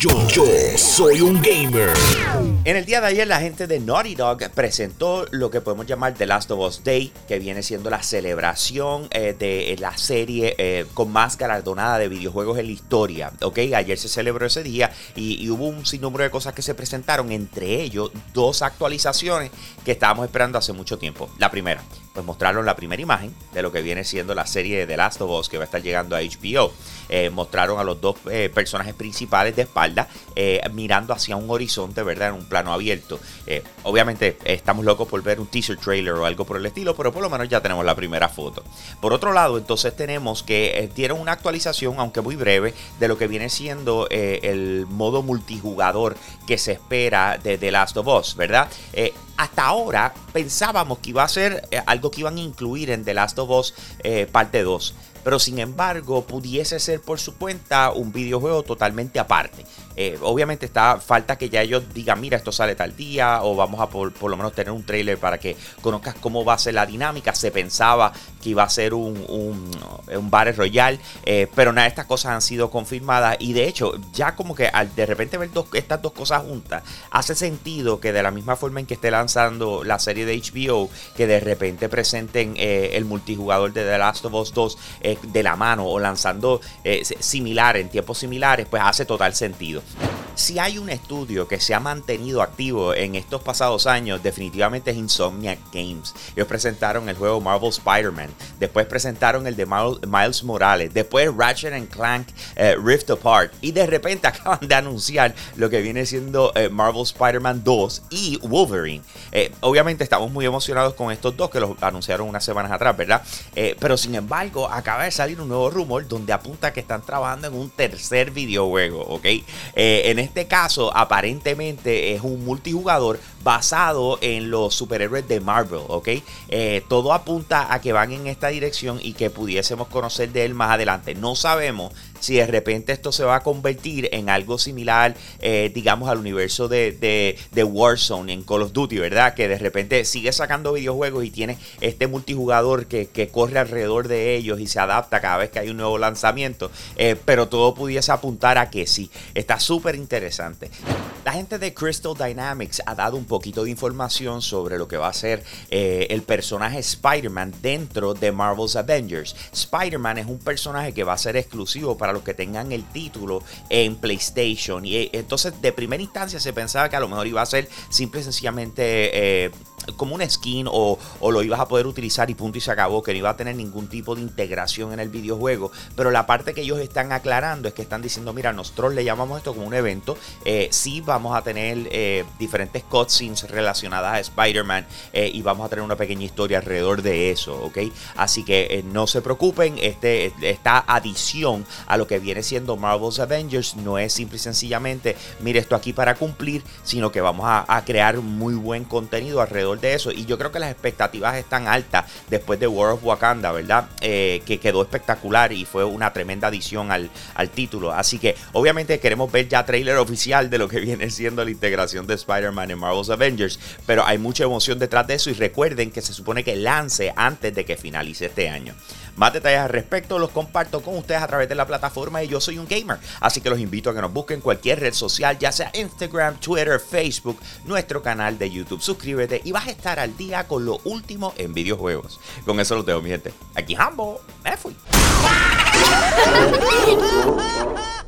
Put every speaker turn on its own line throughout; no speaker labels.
Yo, soy un gamer.
En el día de ayer la gente de Naughty Dog presentó lo que podemos llamar The Last of Us Day, que viene siendo la celebración eh, de la serie eh, con más galardonada de videojuegos en la historia. ¿ok? Ayer se celebró ese día y, y, hubo un sinnúmero de cosas que se presentaron, entre ellos dos actualizaciones que estábamos esperando hace mucho tiempo. La primera, pues mostraron la primera imagen de lo que viene siendo la serie de The Last of Us que va a estar llegando a HBO. Eh, mostraron a los dos eh, personajes principales de espalda eh, mirando hacia un horizonte, ¿verdad? En un plano abierto. obviamente estamos locos por ver un teaser trailer o algo por el estilo, pero por lo menos ya tenemos la primera foto. Por otro lado, entonces tenemos que dieron una actualización, aunque muy breve, de lo que viene siendo el modo multijugador que se espera de The Last of Us, ¿verdad? hasta ahora pensábamos que iba a ser algo que iban a incluir en The Last of Us eh, parte 2 pero sin embargo pudiese ser por su cuenta un videojuego totalmente aparte. Eh, obviamente está falta que ya ellos digan, mira, esto sale tal día, o vamos a por, lo menos tener un trailer para que conozcas cómo va a ser la dinámica. Se pensaba que iba a ser un, un, un eh, pero nada, estas cosas han sido confirmadas. Y de hecho, ya como que al de repente ver dos, estas dos cosas juntas, hace sentido que de la misma forma en que esté lanzando la serie de HBO, que de repente presenten eh, el multijugador de The Last of Us 2 de la mano o lanzando similar en tiempos similares, pues hace total sentido. Si hay un estudio que se ha mantenido activo en estos pasados años, definitivamente es Insomniac Games. Ellos presentaron el juego Marvel Spider-Man, después presentaron el de Miles Morales, después Ratchet Clank eh, Rift Apart y de repente acaban de anunciar lo que viene siendo eh, Marvel Spider-Man 2 y Wolverine. Eh, obviamente estamos muy emocionados con estos dos que los anunciaron unas semanas atrás, ¿verdad? pero sin embargo acaba de salir un nuevo rumor donde apunta que están trabajando en un tercer videojuego, ¿ok? en este caso, aparentemente es un multijugador basado en los superhéroes de Marvel, ¿ok? Eh, todo apunta a que van en esta dirección y que pudiésemos conocer de él más adelante. No sabemos si de repente esto se va a convertir en algo similar, eh, digamos, al universo de, de, Warzone en Call of Duty, ¿verdad? Que de repente sigue sacando videojuegos y tiene este multijugador que, corre alrededor de ellos y se adapta cada vez que hay un nuevo lanzamiento, eh, pero todo pudiese apuntar a que sí. Está súper interesante. La gente de Crystal Dynamics ha dado un poquito de información sobre lo que va a ser eh, el personaje Spider-Man dentro de Marvel's Avengers. Spider-Man es un personaje que va a ser exclusivo para los que tengan el título en PlayStation. Y eh, entonces de primera instancia se pensaba que a lo mejor iba a ser simple y sencillamente eh, como una skin o, lo ibas a poder utilizar y punto y se acabó, que no iba a tener ningún tipo de integración en el videojuego. Pero la parte que ellos están aclarando es que están diciendo, mira, nosotros le llamamos esto como un evento, eh, sí vamos a tener eh, diferentes cutscenes relacionadas a Spider-Man eh, y vamos a tener una pequeña historia alrededor de eso, ¿ok? Así que no se preocupen, este, esta adición a lo que viene siendo Marvel's Avengers no es simple y sencillamente, mire esto aquí para cumplir, sino que vamos a, crear muy buen contenido alrededor de eso. Y yo creo que las expectativas están altas después de World of Wakanda, ¿verdad? Eh, que quedó espectacular y fue una tremenda adición al, al título. Así que obviamente queremos ver ya trailer oficial de lo que viene siendo la integración de Spider-Man en Marvel's Avengers. Pero hay mucha emoción detrás de eso y recuerden que se supone que lance antes de que finalice este año. Más detalles al respecto los comparto con ustedes a través de la plataforma y yo soy un gamer. Así que los invito a que nos busquen cualquier red social, ya sea Instagram, Twitter, Facebook, nuestro canal de YouTube. Suscríbete y vas a estar al día con lo último en videojuegos. Con eso lo tengo, mi gente. Aquí Hambo, me fui.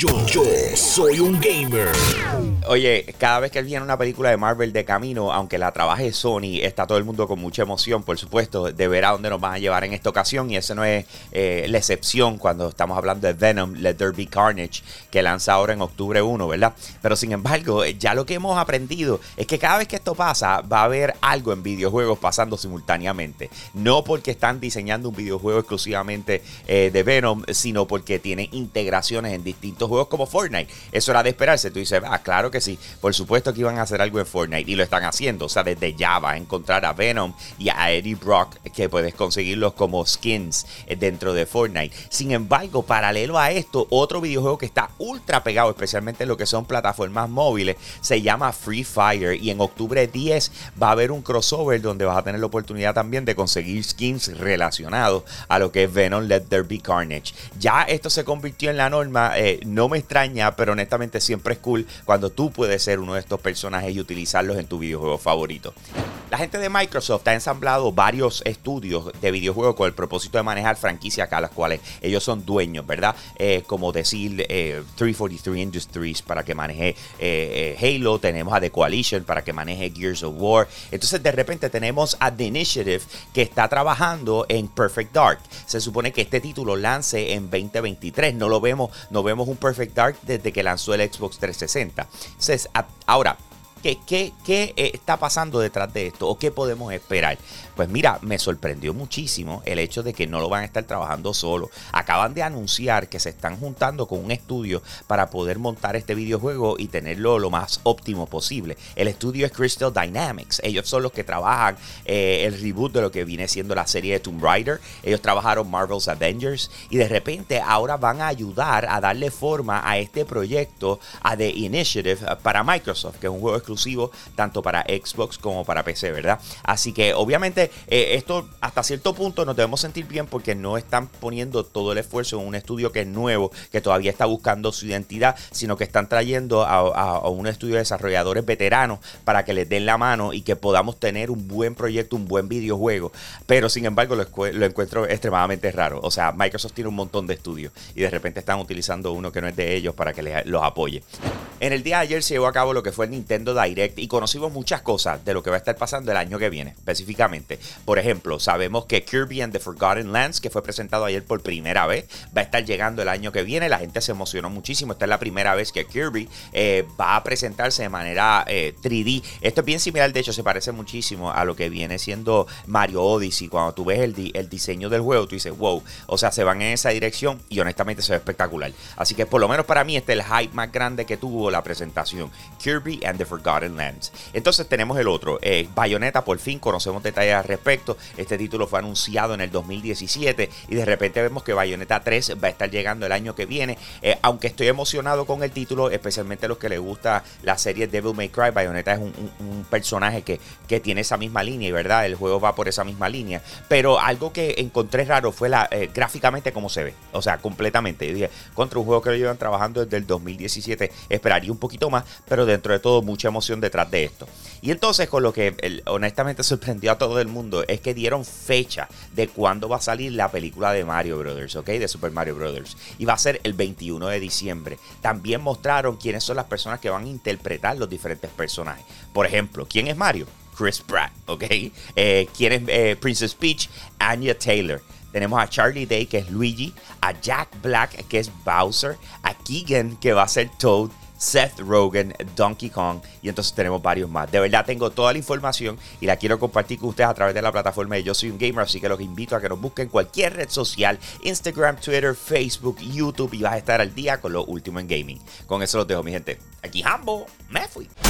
Yo, yo soy un gamer.
Oye, cada vez que viene una película de Marvel de camino, aunque la trabaje Sony, está todo el mundo con mucha emoción, por supuesto, de ver a dónde nos van a llevar en esta ocasión. Y eso no es eh, la excepción cuando estamos hablando de Venom, Let There Be Carnage, que lanza ahora en octubre 1, ¿verdad? Pero sin embargo, ya lo que hemos aprendido es que cada vez que esto pasa, va a haber algo en videojuegos pasando simultáneamente. No porque están diseñando un videojuego exclusivamente eh, de Venom, sino porque tienen integraciones en distintos juegos como Fortnite. Eso era de esperarse. Tú dices, ah, claro que sí. Por supuesto que iban a hacer algo en Fortnite y lo están haciendo. O sea, desde ya vas a encontrar a Venom y a Eddie Brock que puedes conseguirlos como skins dentro de Fortnite. Sin embargo, paralelo a esto, otro videojuego que está ultra pegado, especialmente en lo que son plataformas móviles, se llama Free Fire y en octubre 10 va a haber un crossover donde vas a tener la oportunidad también de conseguir skins relacionados a lo que es Venom Let There Be Carnage. Ya esto se convirtió en la norma, eh, no me extraña, pero honestamente siempre es cool cuando tú puedes ser uno de estos personajes y utilizarlos en tu videojuego favorito. La gente de Microsoft ha ensamblado varios estudios de videojuegos con el propósito de manejar franquicias a las cuales ellos son dueños, ¿verdad? Eh, como decir 343 eh, Industries para que maneje eh, Halo, tenemos a The Coalition para que maneje Gears of War. Entonces de repente tenemos a The Initiative que está trabajando en Perfect Dark. Se supone que este título lance en 2023. No lo vemos, no vemos un Perfect Dark desde que lanzó el Xbox 360. Entonces, ahora, ¿Qué, qué, qué está pasando detrás de esto? ¿O qué podemos esperar? Pues mira, me sorprendió muchísimo el hecho de que no lo van a estar trabajando solo. Acaban de anunciar que se están juntando con un estudio para poder montar este videojuego y tenerlo lo más óptimo posible. El estudio es Crystal Dynamics. Ellos son los que trabajan eh, el reboot de lo que viene siendo la serie de Tomb Raider. Ellos trabajaron Marvel's Avengers y de repente ahora van a ayudar a darle forma a este proyecto, a The Initiative para Microsoft, que es un juego exclusivo tanto para Xbox como para PC, ¿verdad? Así que obviamente eh, esto hasta cierto punto nos debemos sentir bien porque no están poniendo todo el esfuerzo en un estudio que es nuevo, que todavía está buscando su identidad, sino que están trayendo a, un estudio de desarrolladores veteranos para que les den la mano y que podamos tener un buen proyecto, un buen videojuego. Pero sin embargo lo, encuentro extremadamente raro. O sea, Microsoft tiene un montón de estudios y de repente están utilizando uno que no es de ellos para que les, los apoye. En el día de ayer se llevó a cabo lo que fue el Nintendo Direct y conocimos muchas cosas de lo que va a estar pasando el año que viene, específicamente. Por ejemplo, sabemos que Kirby and the Forgotten Lands, que fue presentado ayer por primera vez, va a estar llegando el año que viene. La gente se emocionó muchísimo. Esta es la primera vez que Kirby eh, va a presentarse de manera 3D. Eh, Esto es bien similar, de hecho, se parece muchísimo a lo que viene siendo Mario Odyssey. Cuando tú ves el, el diseño del juego, tú dices, wow, o sea, se van en esa dirección y honestamente se ve espectacular. Así que por lo menos para mí este es el hype más grande que tuvo la presentación. Kirby and the Forgotten Entonces tenemos el otro, eh, Bayonetta, por fin conocemos detalles al respecto. Este título fue anunciado en el 2017 y de repente vemos que Bayonetta 3 va a estar llegando el año que viene. Eh, aunque estoy emocionado con el título, especialmente a los que les gusta la serie Devil May Cry, Bayonetta es un, personaje que, que, tiene esa misma línea, ¿verdad? El juego va por esa misma línea. Pero algo que encontré raro fue la eh, gráficamente cómo se ve. O sea, completamente. Yo dije, contra un juego que lo llevan trabajando desde el 2017, esperaría un poquito más, pero dentro de todo mucha emoción detrás de esto. Y entonces con lo que honestamente sorprendió a todo el mundo es que dieron fecha de cuándo va a salir la película de Mario Brothers, ¿ok? De Super Mario Brothers. Y va a ser el 21 de diciembre. También mostraron quiénes son las personas que van a interpretar los diferentes personajes. Por ejemplo, ¿quién es Mario? Chris Pratt, ¿ok? Eh, ¿Quién es eh, Princess Peach? Anya Taylor. Tenemos a Charlie Day, que es Luigi, a Jack Black, que es Bowser, a Keegan, que va a ser Toad, Seth Rogen, Donkey Kong y entonces tenemos varios más. De verdad tengo toda la información y la quiero compartir con ustedes a través de la plataforma de Yo Soy un Gamer, así que los invito a que nos busquen cualquier red social, Instagram, Twitter, Facebook, YouTube y vas a estar al día con lo último en gaming. Con eso los dejo, mi gente. Aquí Hambo, me fui.